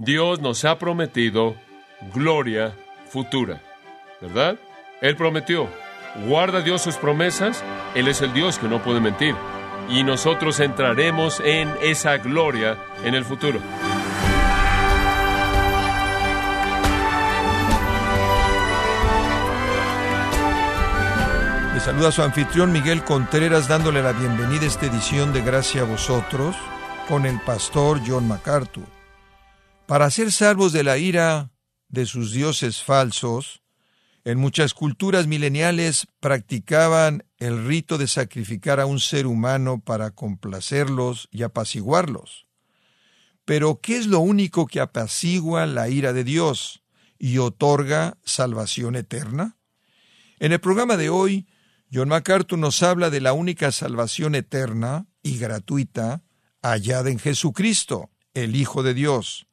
Dios nos ha prometido gloria futura, ¿verdad? Él prometió. ¿Guarda Dios sus promesas? Él es el Dios que no puede mentir. Y nosotros entraremos en esa gloria en el futuro. Le saluda su anfitrión Miguel Contreras dándole la bienvenida a esta edición de Gracia a vosotros con el pastor John MacArthur. Para ser salvos de la ira de sus dioses falsos, en muchas culturas mileniales practicaban el rito de sacrificar a un ser humano para complacerlos y apaciguarlos. Pero, ¿qué es lo único que apacigua la ira de Dios y otorga salvación eterna? En el programa de hoy, John MacArthur nos habla de la única salvación eterna y gratuita hallada en Jesucristo, el Hijo de Dios.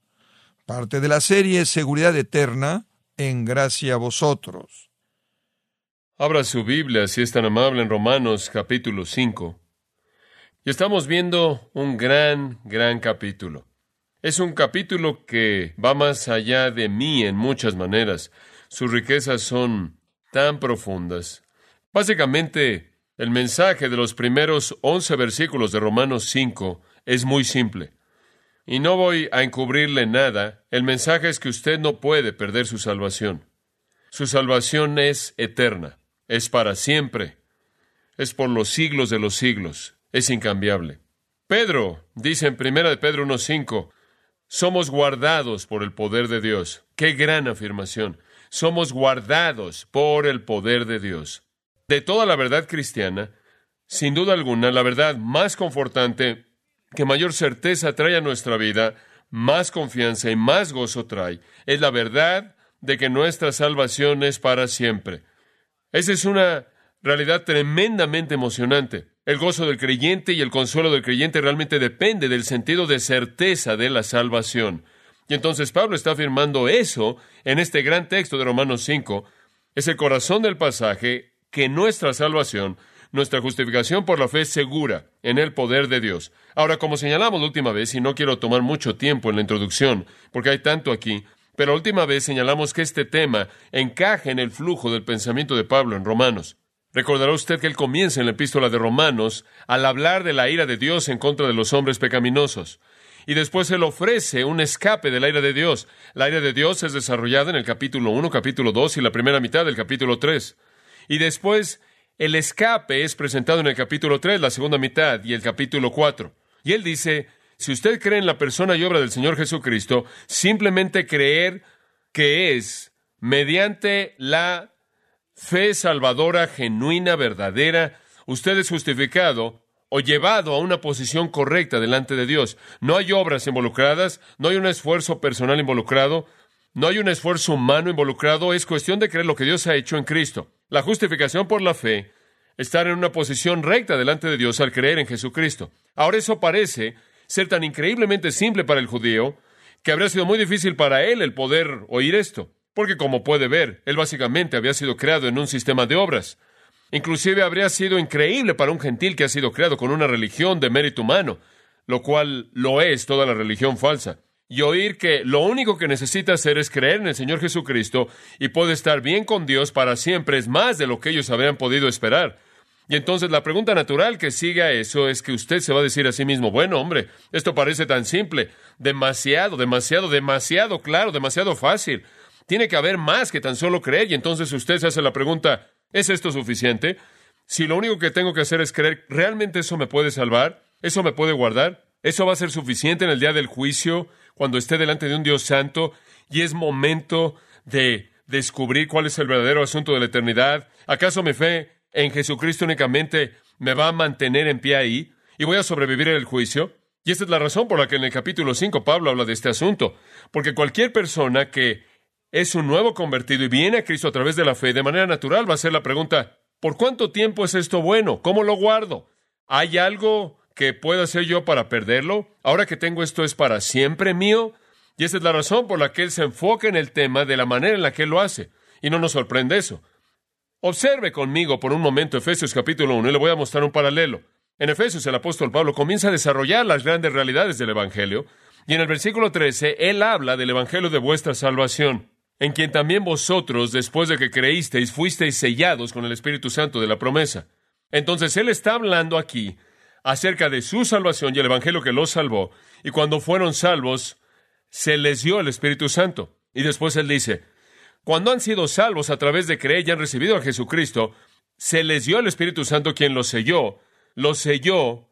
Parte de la serie Seguridad Eterna en gracia a vosotros. Abra su Biblia, si es tan amable, en Romanos capítulo 5. Y estamos viendo un gran, gran capítulo. Es un capítulo que va más allá de mí en muchas maneras. Sus riquezas son tan profundas, Básicamente, el mensaje de los primeros once versículos de Romanos 5 es muy simple. Y no voy a encubrirle nada. El mensaje es que usted no puede perder su salvación. Su salvación es eterna, es para siempre, es por los siglos de los siglos, es incambiable. Pedro dice en primera de Pedro 1.5, somos guardados por el poder de Dios. Qué gran afirmación. Somos guardados por el poder de Dios de toda la verdad cristiana, sin duda alguna, la verdad más confortante, que mayor certeza trae a nuestra vida, más confianza y más gozo trae, es la verdad de que nuestra salvación es para siempre. Esa es una realidad tremendamente emocionante. El gozo del creyente y el consuelo del creyente realmente depende del sentido de certeza de la salvación. Y entonces Pablo está afirmando eso en este gran texto de Romanos 5. Es el corazón del pasaje, que nuestra salvación, nuestra justificación por la fe es segura en el poder de Dios. Ahora, como señalamos la última vez, y no quiero tomar mucho tiempo en la introducción, porque hay tanto aquí, pero la última vez señalamos que este tema encaja en el flujo del pensamiento de Pablo en Romanos. Recordará usted que él comienza en la epístola de Romanos al hablar de la ira de Dios en contra de los hombres pecaminosos. Y después él ofrece un escape de la ira de Dios. La ira de Dios es desarrollada en el capítulo 1, capítulo 2 y la primera mitad del capítulo 3. Y después el escape es presentado en el capítulo 3, la segunda mitad, y el capítulo 4. Y él dice, si usted cree en la persona y obra del Señor Jesucristo, simplemente creer que es mediante la fe salvadora genuina, verdadera, usted es justificado o llevado a una posición correcta delante de Dios. No hay obras involucradas, no hay un esfuerzo personal involucrado, no hay un esfuerzo humano involucrado, es cuestión de creer lo que Dios ha hecho en Cristo. La justificación por la fe, estar en una posición recta delante de Dios al creer en Jesucristo. Ahora eso parece ser tan increíblemente simple para el judío que habría sido muy difícil para él el poder oír esto, porque como puede ver, él básicamente había sido creado en un sistema de obras. Inclusive habría sido increíble para un gentil que ha sido creado con una religión de mérito humano, lo cual lo es toda la religión falsa y oír que lo único que necesita hacer es creer en el Señor Jesucristo y puede estar bien con Dios para siempre es más de lo que ellos habrían podido esperar. Y entonces la pregunta natural que sigue a eso es que usted se va a decir a sí mismo, bueno, hombre, esto parece tan simple, demasiado, demasiado, demasiado claro, demasiado fácil. Tiene que haber más que tan solo creer y entonces usted se hace la pregunta, ¿es esto suficiente? Si lo único que tengo que hacer es creer, ¿realmente eso me puede salvar? ¿Eso me puede guardar? ¿Eso va a ser suficiente en el día del juicio? Cuando esté delante de un Dios santo y es momento de descubrir cuál es el verdadero asunto de la eternidad? ¿Acaso mi fe en Jesucristo únicamente me va a mantener en pie ahí y voy a sobrevivir en el juicio? Y esta es la razón por la que en el capítulo 5 Pablo habla de este asunto, porque cualquier persona que es un nuevo convertido y viene a Cristo a través de la fe, de manera natural va a hacer la pregunta, ¿por cuánto tiempo es esto bueno? ¿Cómo lo guardo? ¿Hay algo que puedo hacer yo para perderlo? Ahora que tengo esto es para siempre mío. Y esa es la razón por la que él se enfoca en el tema de la manera en la que él lo hace. Y no nos sorprende eso. Observe conmigo por un momento Efesios capítulo 1 y le voy a mostrar un paralelo. En Efesios el apóstol Pablo comienza a desarrollar las grandes realidades del Evangelio Y en el versículo 13, Él habla del Evangelio de vuestra salvación, en quien también vosotros, después de que creísteis, fuisteis sellados con el Espíritu Santo de la promesa. Entonces Él está hablando aquí acerca de su salvación y el Evangelio que los salvó, y cuando fueron salvos, se les dio el Espíritu Santo. Y después Él dice, cuando han sido salvos a través de creer y han recibido a Jesucristo, se les dio el Espíritu Santo quien los selló, los selló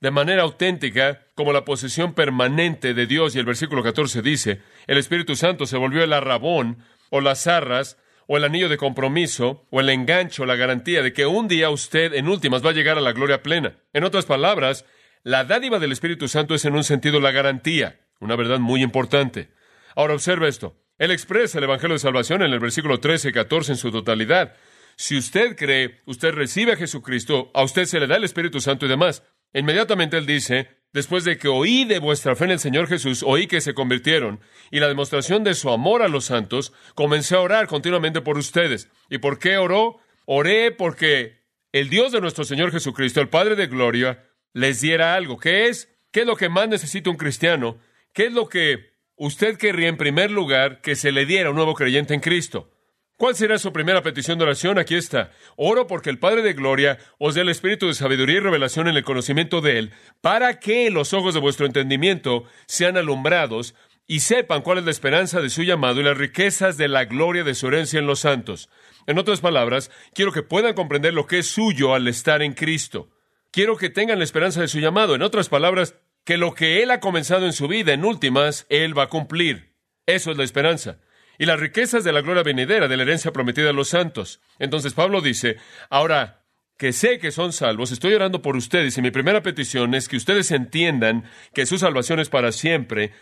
de manera auténtica como la posesión permanente de Dios. Y el versículo 14 dice, el Espíritu Santo se volvió el arrabón o las arras o el anillo de compromiso, o el engancho, la garantía de que un día usted, en últimas, va a llegar a la gloria plena. En otras palabras, la dádiva del Espíritu Santo es en un sentido la garantía, una verdad muy importante. Ahora observe esto. Él expresa el Evangelio de Salvación en el versículo 13 y 14 en su totalidad. Si usted cree, usted recibe a Jesucristo, a usted se le da el Espíritu Santo y demás. Inmediatamente él dice, después de que oí de vuestra fe en el Señor Jesús, oí que se convirtieron, y la demostración de su amor a los santos, comencé a orar continuamente por ustedes. ¿Y por qué oró? Oré porque el Dios de nuestro Señor Jesucristo, el Padre de Gloria, les diera algo. ¿Qué es? ¿Qué es lo que más necesita un cristiano? ¿Qué es lo que usted querría en primer lugar que se le diera a un nuevo creyente en Cristo? ¿Cuál será su primera petición de oración? Aquí está. Oro porque el Padre de Gloria os dé el espíritu de sabiduría y revelación en el conocimiento de Él, para que los ojos de vuestro entendimiento sean alumbrados y sepan cuál es la esperanza de su llamado y las riquezas de la gloria de su herencia en los santos. En otras palabras, quiero que puedan comprender lo que es suyo al estar en Cristo. Quiero que tengan la esperanza de su llamado. En otras palabras, que lo que Él ha comenzado en su vida, en últimas, Él va a cumplir. Eso es la esperanza y las riquezas de la gloria venidera de la herencia prometida a los santos. Entonces Pablo dice, ahora que sé que son salvos, estoy orando por ustedes y mi primera petición es que ustedes entiendan que su salvación es para siempre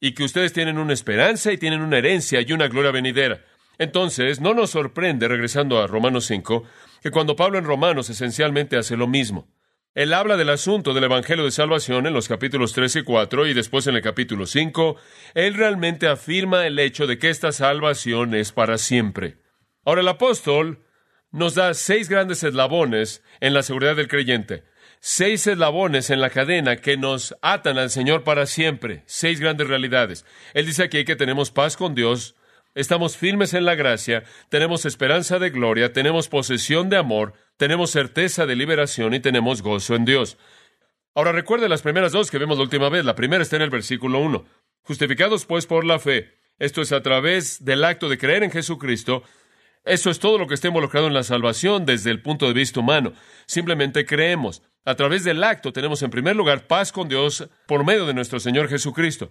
y que ustedes tienen una esperanza y tienen una herencia y una gloria venidera. Entonces, no nos sorprende, regresando a Romanos 5, que cuando Pablo en Romanos esencialmente hace lo mismo. Él habla del asunto del Evangelio de Salvación en los capítulos 3 y 4 y después en el capítulo 5. Él realmente afirma el hecho de que esta salvación es para siempre. Ahora el apóstol nos da seis grandes eslabones en la seguridad del creyente. Seis eslabones en la cadena que nos atan al Señor para siempre. Seis grandes realidades. Él dice aquí que tenemos paz con Dios, estamos firmes en la gracia, tenemos esperanza de gloria, tenemos posesión de amor, tenemos certeza de liberación y tenemos gozo en Dios. Ahora recuerde las primeras dos que vemos la última vez. La primera está en el versículo 1. Justificados pues por la fe. Esto es a través del acto de creer en Jesucristo. Eso es todo lo que está involucrado en la salvación desde el punto de vista humano. Simplemente creemos. A través del acto tenemos en primer lugar paz con Dios por medio de nuestro Señor Jesucristo.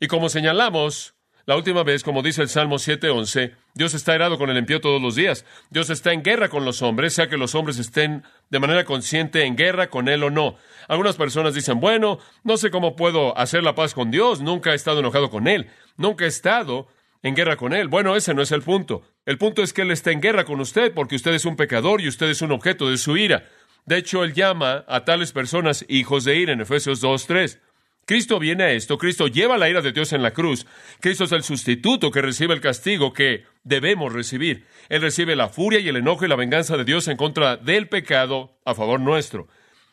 Y como señalamos, la última vez, como dice el Salmo 7:11, Dios está irado con el impío todos los días. Dios está en guerra con los hombres, sea que los hombres estén de manera consciente en guerra con Él o no. Algunas personas dicen, bueno, no sé cómo puedo hacer la paz con Dios, nunca he estado enojado con Él, nunca he estado en guerra con Él. Bueno, ese no es el punto. El punto es que Él está en guerra con usted porque usted es un pecador y usted es un objeto de su ira. De hecho, Él llama a tales personas hijos de ira en Efesios 2:3. Cristo viene a esto, Cristo lleva la ira de Dios en la cruz, Cristo es el sustituto que recibe el castigo que debemos recibir. Él recibe la furia y el enojo y la venganza de Dios en contra del pecado a favor nuestro.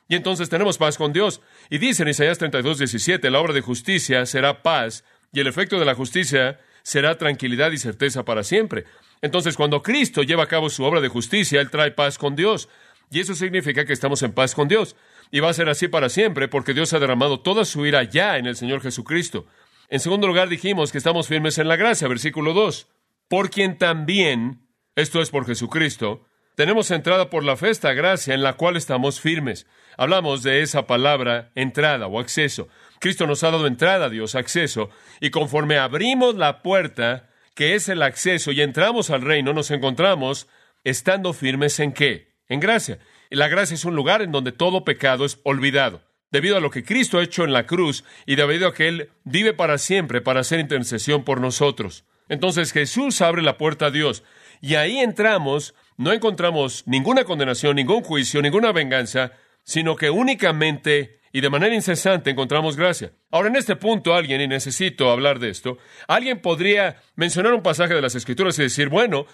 Y entonces tenemos paz con Dios. Y dice en Isaías 32, 17, la obra de justicia será paz y el efecto de la justicia será tranquilidad y certeza para siempre. Entonces, cuando Cristo lleva a cabo su obra de justicia, Él trae paz con Dios. Y eso significa que estamos en paz con Dios. Y va a ser así para siempre, porque Dios ha derramado toda su ira ya en el Señor Jesucristo. En segundo lugar, dijimos que estamos firmes en la gracia, versículo 2. Por quien también, esto es por Jesucristo, tenemos entrada por la fe esta gracia en la cual estamos firmes. Hablamos de esa palabra entrada o acceso. Cristo nos ha dado entrada a Dios, acceso, y conforme abrimos la puerta, que es el acceso, y entramos al reino, nos encontramos estando firmes en qué? En gracia. La gracia es un lugar en donde todo pecado es olvidado. Debido a lo que Cristo ha hecho en la cruz y debido a que Él vive para siempre para hacer intercesión por nosotros. Entonces Jesús abre la puerta a Dios y ahí entramos, no encontramos ninguna condenación, ningún juicio, ninguna venganza, sino que únicamente y de manera incesante encontramos gracia. Ahora, en este punto, alguien, y necesito hablar de esto, alguien podría mencionar un pasaje de las Escrituras y decir, bueno,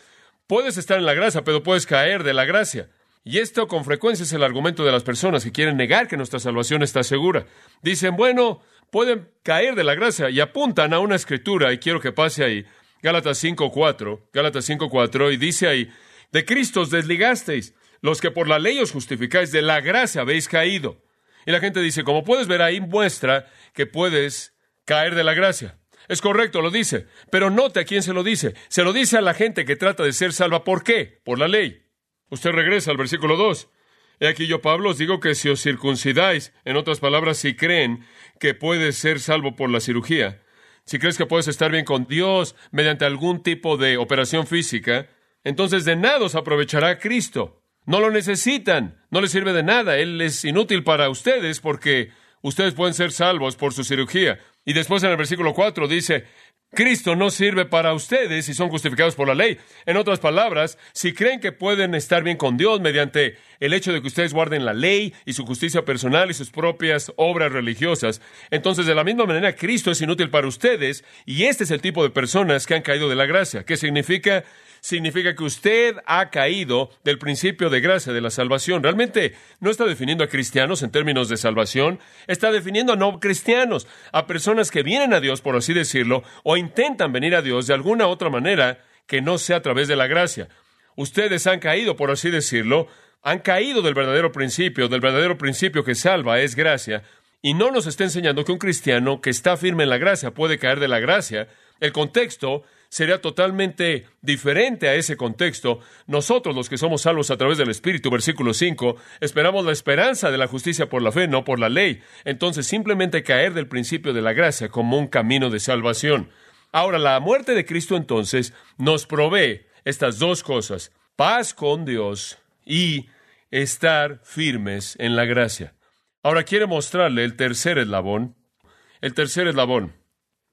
puedes estar en la gracia, pero puedes caer de la gracia. Y esto con frecuencia es el argumento de las personas que quieren negar que nuestra salvación está segura. Dicen, bueno, pueden caer de la gracia y apuntan a una escritura, y quiero que pase ahí, Gálatas 5.4, Gálatas 5.4, y dice ahí, de Cristo os desligasteis, los que por la ley os justificáis, de la gracia habéis caído. Y la gente dice, como puedes ver ahí, muestra que puedes caer de la gracia. Es correcto, lo dice, pero note a quién se lo dice. Se lo dice a la gente que trata de ser salva. ¿Por qué? Por la ley. Usted regresa al versículo 2. He aquí yo, Pablo, os digo que si os circuncidáis, en otras palabras, si creen que puedes ser salvo por la cirugía, si crees que puedes estar bien con Dios mediante algún tipo de operación física, entonces de nada os aprovechará Cristo. No lo necesitan, no les sirve de nada, Él es inútil para ustedes porque ustedes pueden ser salvos por su cirugía. Y después en el versículo 4 dice, Cristo no sirve para ustedes si son justificados por la ley. En otras palabras, si creen que pueden estar bien con Dios mediante el hecho de que ustedes guarden la ley y su justicia personal y sus propias obras religiosas, entonces de la misma manera Cristo es inútil para ustedes y este es el tipo de personas que han caído de la gracia. ¿Qué significa? Significa que usted ha caído del principio de gracia de la salvación. Realmente no está definiendo a cristianos en términos de salvación, está definiendo a no cristianos, a personas que vienen a Dios, por así decirlo, o intentan venir a Dios de alguna otra manera que no sea a través de la gracia. Ustedes han caído, por así decirlo, han caído del verdadero principio, del verdadero principio que salva es gracia, y no nos está enseñando que un cristiano que está firme en la gracia puede caer de la gracia. El contexto sería totalmente diferente a ese contexto. Nosotros, los que somos salvos a través del Espíritu, versículo 5, esperamos la esperanza de la justicia por la fe, no por la ley. Entonces, simplemente caer del principio de la gracia como un camino de salvación. Ahora, la muerte de Cristo entonces nos provee estas dos cosas, paz con Dios y estar firmes en la gracia. Ahora quiere mostrarle el tercer eslabón. El tercer eslabón.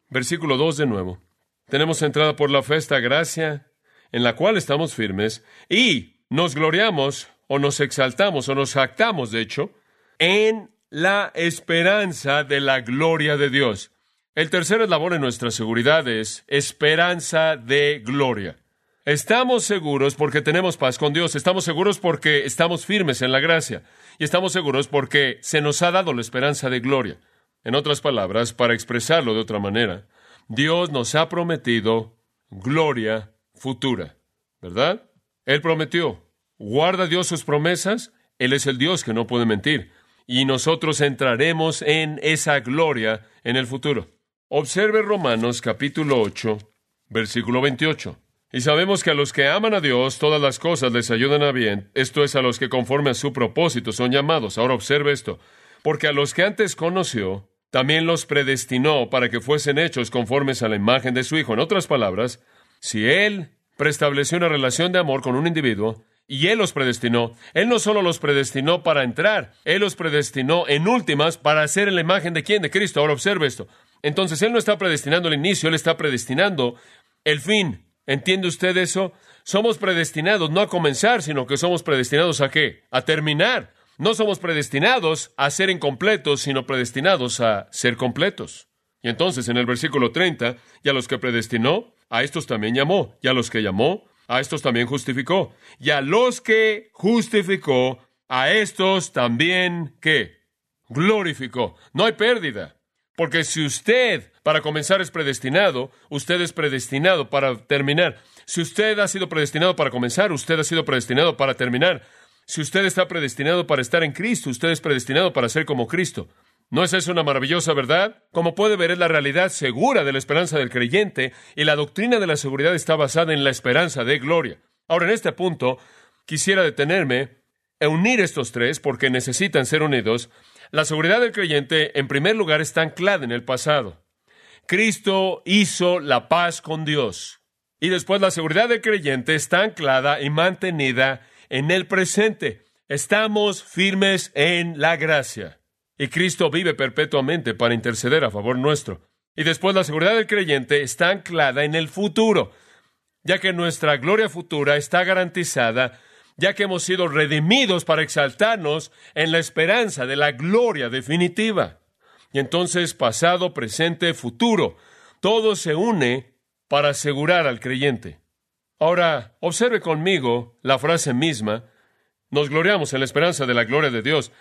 Versículo 2 de nuevo. Tenemos entrada por la fe esta gracia en la cual estamos firmes y nos gloriamos o nos exaltamos o nos jactamos, de hecho, en la esperanza de la gloria de Dios. El tercer eslabón en nuestra seguridad es esperanza de gloria. Estamos seguros porque tenemos paz con Dios, estamos seguros porque estamos firmes en la gracia y estamos seguros porque se nos ha dado la esperanza de gloria. En otras palabras, para expresarlo de otra manera, Dios nos ha prometido gloria futura, ¿verdad? Él prometió. ¿Guarda Dios sus promesas? Él es el Dios que no puede mentir. Y nosotros entraremos en esa gloria en el futuro. Observe Romanos capítulo 8, versículo 28. Y sabemos que a los que aman a Dios todas las cosas les ayudan a bien, esto es a los que conforme a su propósito son llamados. Ahora observe esto, porque a los que antes conoció, también los predestinó para que fuesen hechos conformes a la imagen de su Hijo. En otras palabras, si Él preestableció una relación de amor con un individuo y Él los predestinó, Él no solo los predestinó para entrar, Él los predestinó en últimas para hacer la imagen de quién, de Cristo. Ahora observe esto. Entonces Él no está predestinando el inicio, Él está predestinando el fin. ¿Entiende usted eso? Somos predestinados no a comenzar, sino que somos predestinados a qué? A terminar. No somos predestinados a ser incompletos, sino predestinados a ser completos. Y entonces en el versículo 30, y a los que predestinó, a estos también llamó, y a los que llamó, a estos también justificó, y a los que justificó, a estos también ¿qué? Glorificó. No hay pérdida. Porque si usted para comenzar es predestinado, usted es predestinado para terminar. Si usted ha sido predestinado para comenzar, usted ha sido predestinado para terminar. Si usted está predestinado para estar en Cristo, usted es predestinado para ser como Cristo. ¿No es eso una maravillosa verdad? Como puede ver, es la realidad segura de la esperanza del creyente y la doctrina de la seguridad está basada en la esperanza de gloria. Ahora, en este punto, quisiera detenerme e unir estos tres porque necesitan ser unidos. La seguridad del creyente, en primer lugar, está anclada en el pasado. Cristo hizo la paz con Dios. Y después la seguridad del creyente está anclada y mantenida en el presente. Estamos firmes en la gracia. Y Cristo vive perpetuamente para interceder a favor nuestro. Y después la seguridad del creyente está anclada en el futuro, ya que nuestra gloria futura está garantizada, ya que hemos sido redimidos para exaltarnos en la esperanza de la gloria definitiva. Y entonces pasado, presente, futuro, todo se une para asegurar al creyente. Ahora, observe conmigo la frase misma. Nos gloriamos en la esperanza de la gloria de Dios.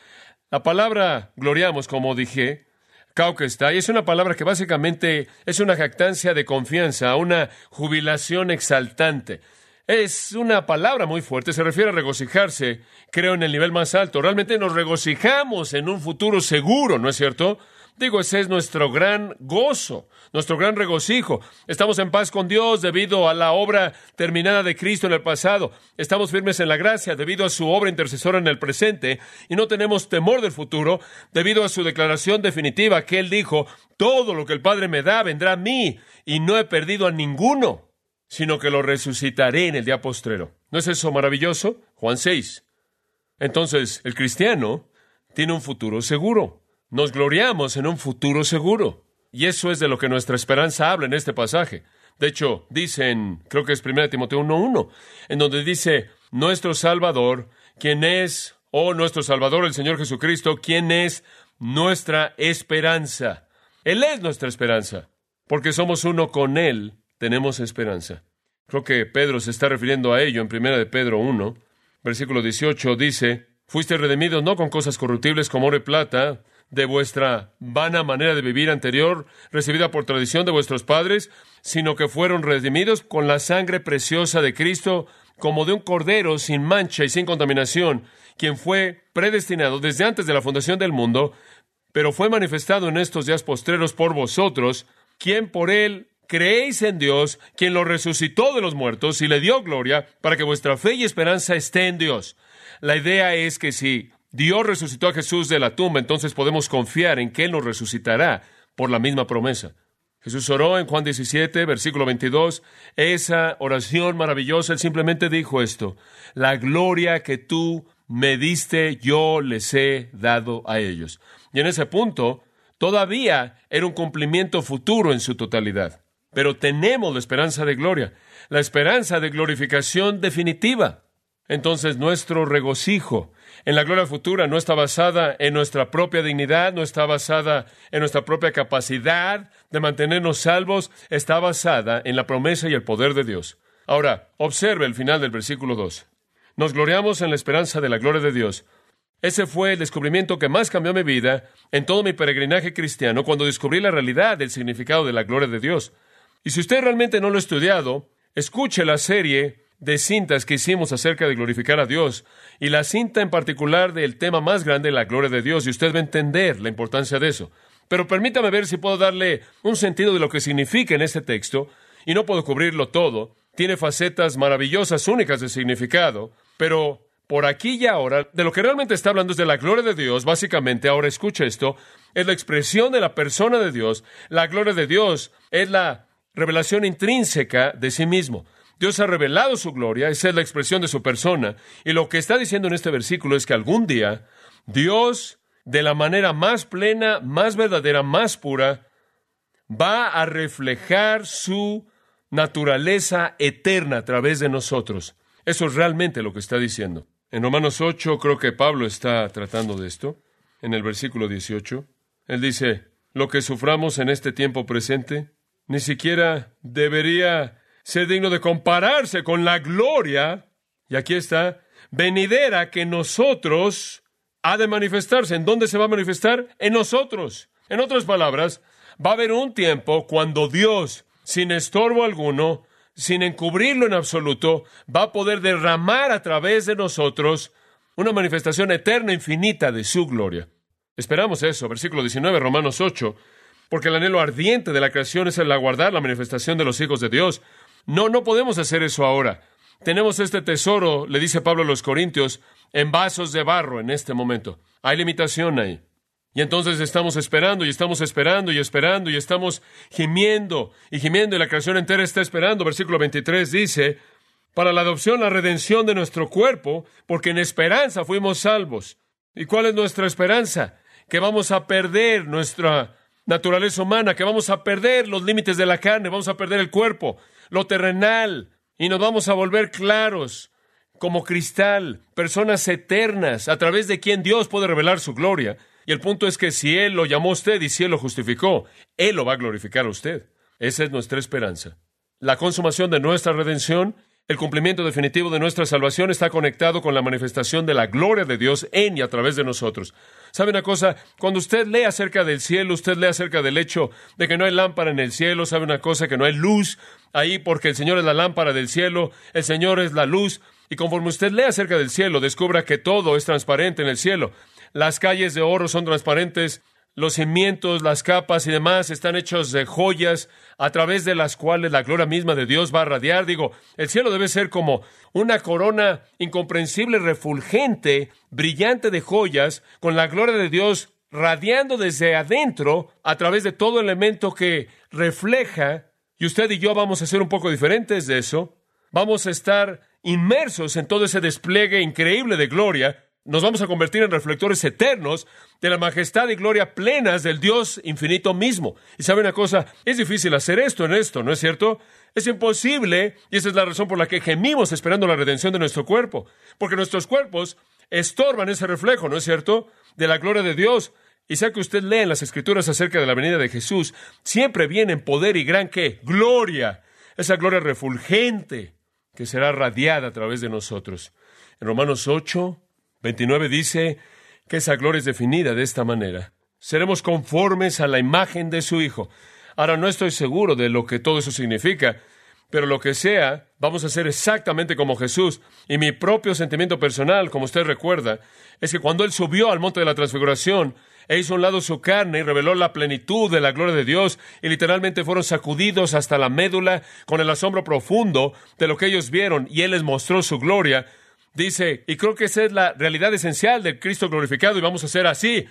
La palabra gloriamos, como dije, Cauquesta, y es una palabra que básicamente es una jactancia de confianza, una jubilación exaltante. Es una palabra muy fuerte, se refiere a regocijarse, creo, en el nivel más alto. Realmente nos regocijamos en un futuro seguro, ¿no es cierto? Digo, ese es nuestro gran gozo, nuestro gran regocijo. Estamos en paz con Dios debido a la obra terminada de Cristo en el pasado. Estamos firmes en la gracia debido a su obra intercesora en el presente y no tenemos temor del futuro debido a su declaración definitiva que Él dijo, todo lo que el Padre me da vendrá a mí y no he perdido a ninguno, sino que lo resucitaré en el día postrero. ¿No es eso maravilloso? Juan 6. Entonces, el cristiano tiene un futuro seguro. Nos gloriamos en un futuro seguro. Y eso es de lo que nuestra esperanza habla en este pasaje. De hecho, dice en, creo que es 1 Timoteo 1.1, en donde dice, nuestro Salvador, quien es, oh nuestro Salvador, el Señor Jesucristo, quien es nuestra esperanza. Él es nuestra esperanza, porque somos uno con Él, tenemos esperanza. Creo que Pedro se está refiriendo a ello en 1 de Pedro 1, versículo 18, dice, fuiste redimidos no con cosas corruptibles como oro y plata, de vuestra vana manera de vivir anterior, recibida por tradición de vuestros padres, sino que fueron redimidos con la sangre preciosa de Cristo, como de un cordero sin mancha y sin contaminación, quien fue predestinado desde antes de la fundación del mundo, pero fue manifestado en estos días postreros por vosotros, quien por él creéis en Dios, quien lo resucitó de los muertos y le dio gloria, para que vuestra fe y esperanza esté en Dios. La idea es que si Dios resucitó a Jesús de la tumba, entonces podemos confiar en que Él nos resucitará por la misma promesa. Jesús oró en Juan 17, versículo 22, esa oración maravillosa, Él simplemente dijo esto, la gloria que tú me diste, yo les he dado a ellos. Y en ese punto, todavía era un cumplimiento futuro en su totalidad. Pero tenemos la esperanza de gloria, la esperanza de glorificación definitiva. Entonces nuestro regocijo en la gloria futura no está basada en nuestra propia dignidad, no está basada en nuestra propia capacidad de mantenernos salvos, está basada en la promesa y el poder de Dios. Ahora, observe el final del versículo 2. Nos gloriamos en la esperanza de la gloria de Dios. Ese fue el descubrimiento que más cambió mi vida en todo mi peregrinaje cristiano cuando descubrí la realidad del significado de la gloria de Dios. Y si usted realmente no lo ha estudiado, escuche la serie de cintas que hicimos acerca de glorificar a Dios y la cinta en particular del tema más grande, la gloria de Dios, y usted va a entender la importancia de eso. Pero permítame ver si puedo darle un sentido de lo que significa en este texto, y no puedo cubrirlo todo. Tiene facetas maravillosas, únicas de significado, pero por aquí y ahora, de lo que realmente está hablando es de la gloria de Dios, básicamente, ahora escucha esto, es la expresión de la persona de Dios. La gloria de Dios es la revelación intrínseca de sí mismo. Dios ha revelado su gloria, esa es la expresión de su persona. Y lo que está diciendo en este versículo es que algún día Dios, de la manera más plena, más verdadera, más pura, va a reflejar su naturaleza eterna a través de nosotros. Eso es realmente lo que está diciendo. En Romanos 8 creo que Pablo está tratando de esto, en el versículo 18. Él dice, lo que suframos en este tiempo presente ni siquiera debería ser digno de compararse con la gloria, y aquí está, venidera que nosotros ha de manifestarse. ¿En dónde se va a manifestar? En nosotros. En otras palabras, va a haber un tiempo cuando Dios, sin estorbo alguno, sin encubrirlo en absoluto, va a poder derramar a través de nosotros una manifestación eterna, infinita de su gloria. Esperamos eso, versículo 19, Romanos 8, porque el anhelo ardiente de la creación es el aguardar la manifestación de los hijos de Dios, no, no podemos hacer eso ahora. Tenemos este tesoro, le dice Pablo a los Corintios, en vasos de barro en este momento. Hay limitación ahí. Y entonces estamos esperando y estamos esperando y esperando y estamos gimiendo y gimiendo y la creación entera está esperando. Versículo 23 dice, para la adopción, la redención de nuestro cuerpo, porque en esperanza fuimos salvos. ¿Y cuál es nuestra esperanza? Que vamos a perder nuestra naturaleza humana, que vamos a perder los límites de la carne, vamos a perder el cuerpo, lo terrenal, y nos vamos a volver claros como cristal, personas eternas, a través de quien Dios puede revelar su gloria. Y el punto es que si Él lo llamó a usted y si Él lo justificó, Él lo va a glorificar a usted. Esa es nuestra esperanza. La consumación de nuestra redención, el cumplimiento definitivo de nuestra salvación está conectado con la manifestación de la gloria de Dios en y a través de nosotros. ¿Sabe una cosa? Cuando usted lee acerca del cielo, usted lee acerca del hecho de que no hay lámpara en el cielo, ¿sabe una cosa? Que no hay luz ahí porque el Señor es la lámpara del cielo, el Señor es la luz. Y conforme usted lee acerca del cielo, descubra que todo es transparente en el cielo. Las calles de oro son transparentes, los cimientos, las capas y demás están hechos de joyas a través de las cuales la gloria misma de Dios va a radiar. Digo, el cielo debe ser como una corona incomprensible, refulgente, brillante de joyas, con la gloria de Dios radiando desde adentro a través de todo elemento que refleja. Y usted y yo vamos a ser un poco diferentes de eso. Vamos a estar inmersos en todo ese despliegue increíble de gloria nos vamos a convertir en reflectores eternos de la majestad y gloria plenas del Dios infinito mismo. Y sabe una cosa, es difícil hacer esto en esto, ¿no es cierto? Es imposible, y esa es la razón por la que gemimos esperando la redención de nuestro cuerpo, porque nuestros cuerpos estorban ese reflejo, ¿no es cierto?, de la gloria de Dios. Y sea que usted lee en las escrituras acerca de la venida de Jesús, siempre viene en poder y gran que gloria, esa gloria refulgente que será radiada a través de nosotros. En Romanos 8, 29 dice que esa gloria es definida de esta manera. Seremos conformes a la imagen de su Hijo. Ahora no estoy seguro de lo que todo eso significa, pero lo que sea, vamos a ser exactamente como Jesús. Y mi propio sentimiento personal, como usted recuerda, es que cuando Él subió al monte de la transfiguración, e hizo a un lado su carne y reveló la plenitud de la gloria de Dios, y literalmente fueron sacudidos hasta la médula con el asombro profundo de lo que ellos vieron, y Él les mostró su gloria. Dice, y creo que esa es la realidad esencial del Cristo glorificado y vamos a ser así.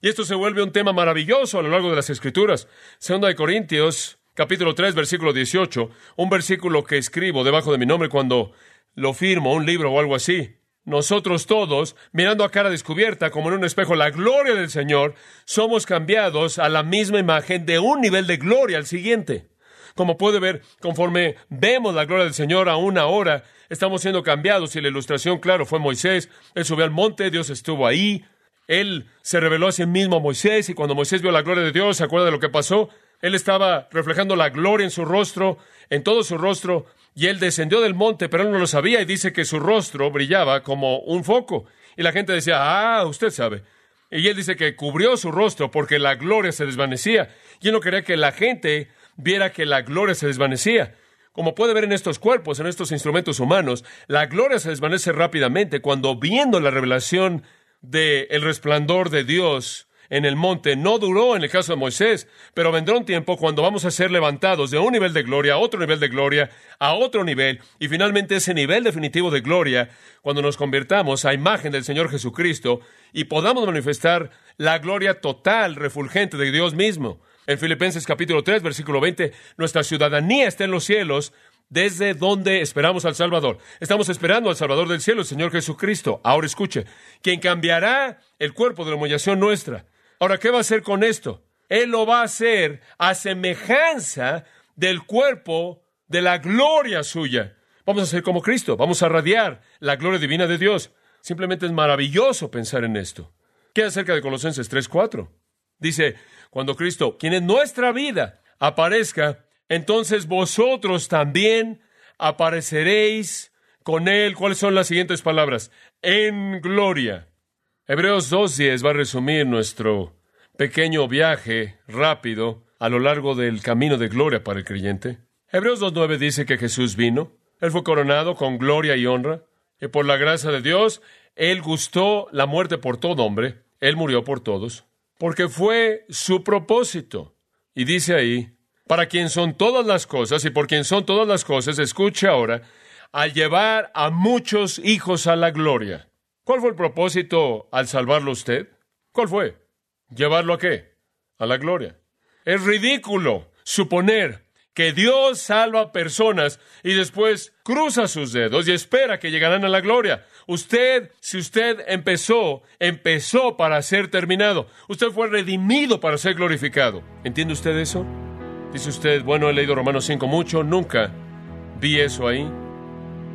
Y esto se vuelve un tema maravilloso a lo largo de las Escrituras. Segunda de Corintios, capítulo 3, versículo 18, un versículo que escribo debajo de mi nombre cuando lo firmo, un libro o algo así. Nosotros todos, mirando a cara descubierta como en un espejo la gloria del Señor, somos cambiados a la misma imagen de un nivel de gloria al siguiente. Como puede ver, conforme vemos la gloria del Señor aún ahora, estamos siendo cambiados y la ilustración, claro, fue Moisés. Él subió al monte, Dios estuvo ahí. Él se reveló a sí mismo a Moisés y cuando Moisés vio la gloria de Dios, ¿se acuerda de lo que pasó? Él estaba reflejando la gloria en su rostro, en todo su rostro, y él descendió del monte, pero él no lo sabía y dice que su rostro brillaba como un foco. Y la gente decía, ah, usted sabe. Y él dice que cubrió su rostro porque la gloria se desvanecía. Y él no quería que la gente viera que la gloria se desvanecía. Como puede ver en estos cuerpos, en estos instrumentos humanos, la gloria se desvanece rápidamente cuando viendo la revelación del el resplandor de Dios en el monte no duró en el caso de Moisés, pero vendrá un tiempo cuando vamos a ser levantados de un nivel de gloria a otro nivel de gloria, a otro nivel, y finalmente ese nivel definitivo de gloria, cuando nos convirtamos a imagen del Señor Jesucristo y podamos manifestar la gloria total, refulgente de Dios mismo. En Filipenses capítulo 3, versículo 20, nuestra ciudadanía está en los cielos, desde donde esperamos al Salvador. Estamos esperando al Salvador del cielo, el Señor Jesucristo. Ahora escuche, quien cambiará el cuerpo de la humillación nuestra. Ahora, ¿qué va a hacer con esto? Él lo va a hacer a semejanza del cuerpo de la gloria suya. Vamos a ser como Cristo, vamos a radiar la gloria divina de Dios. Simplemente es maravilloso pensar en esto. ¿Qué acerca de Colosenses 3:4? Dice, cuando Cristo, quien es nuestra vida, aparezca, entonces vosotros también apareceréis con Él. ¿Cuáles son las siguientes palabras? En gloria. Hebreos 2.10 va a resumir nuestro pequeño viaje rápido a lo largo del camino de gloria para el creyente. Hebreos 2.9 dice que Jesús vino, Él fue coronado con gloria y honra, y por la gracia de Dios, Él gustó la muerte por todo hombre, Él murió por todos porque fue su propósito. Y dice ahí, para quien son todas las cosas y por quien son todas las cosas, escuche ahora, al llevar a muchos hijos a la gloria. ¿Cuál fue el propósito al salvarlo usted? ¿Cuál fue? ¿Llevarlo a qué? A la gloria. Es ridículo suponer que Dios salva personas y después cruza sus dedos y espera que llegarán a la gloria. Usted, si usted empezó, empezó para ser terminado. Usted fue redimido para ser glorificado. ¿Entiende usted eso? Dice usted, bueno, he leído Romanos 5 mucho, nunca vi eso ahí.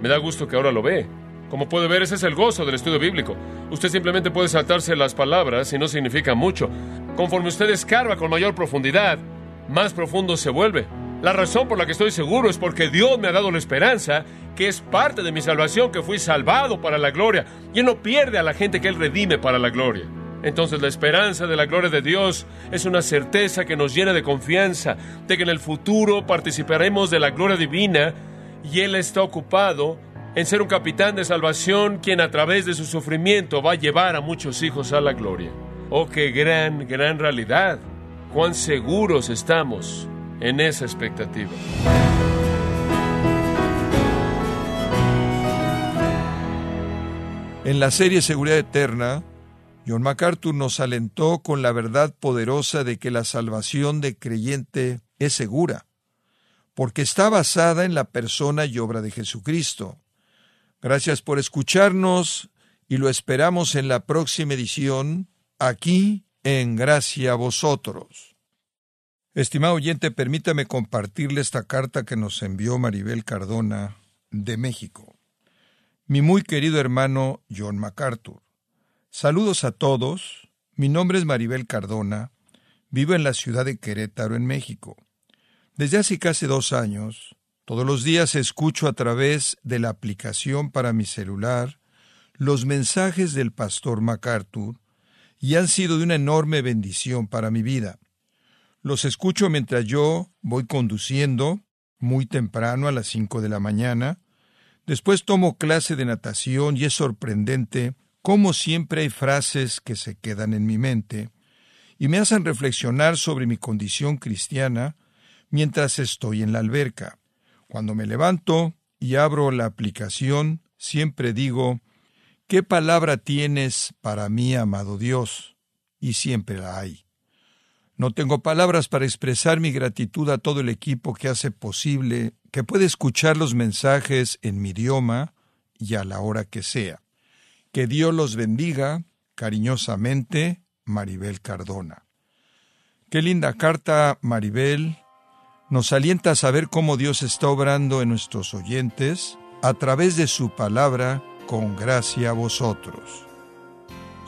Me da gusto que ahora lo ve. Como puede ver, ese es el gozo del estudio bíblico. Usted simplemente puede saltarse las palabras y no significa mucho. Conforme usted escarba con mayor profundidad, más profundo se vuelve. La razón por la que estoy seguro es porque Dios me ha dado la esperanza, que es parte de mi salvación, que fui salvado para la gloria. Y Él no pierde a la gente que Él redime para la gloria. Entonces la esperanza de la gloria de Dios es una certeza que nos llena de confianza de que en el futuro participaremos de la gloria divina y Él está ocupado en ser un capitán de salvación quien a través de su sufrimiento va a llevar a muchos hijos a la gloria. Oh, qué gran, gran realidad. Cuán seguros estamos en esa expectativa. En la serie Seguridad Eterna, John MacArthur nos alentó con la verdad poderosa de que la salvación de creyente es segura, porque está basada en la persona y obra de Jesucristo. Gracias por escucharnos y lo esperamos en la próxima edición, aquí en Gracia a Vosotros. Estimado oyente, permítame compartirle esta carta que nos envió Maribel Cardona de México. Mi muy querido hermano John MacArthur. Saludos a todos. Mi nombre es Maribel Cardona. Vivo en la ciudad de Querétaro, en México. Desde hace casi dos años, todos los días escucho a través de la aplicación para mi celular los mensajes del pastor MacArthur y han sido de una enorme bendición para mi vida. Los escucho mientras yo voy conduciendo, muy temprano a las cinco de la mañana. Después tomo clase de natación y es sorprendente como siempre hay frases que se quedan en mi mente y me hacen reflexionar sobre mi condición cristiana mientras estoy en la alberca. Cuando me levanto y abro la aplicación, siempre digo, ¿qué palabra tienes para mí, amado Dios? Y siempre la hay. No tengo palabras para expresar mi gratitud a todo el equipo que hace posible que pueda escuchar los mensajes en mi idioma y a la hora que sea. Que Dios los bendiga. Cariñosamente, Maribel Cardona. Qué linda carta, Maribel. Nos alienta a saber cómo Dios está obrando en nuestros oyentes a través de su palabra con gracia a vosotros.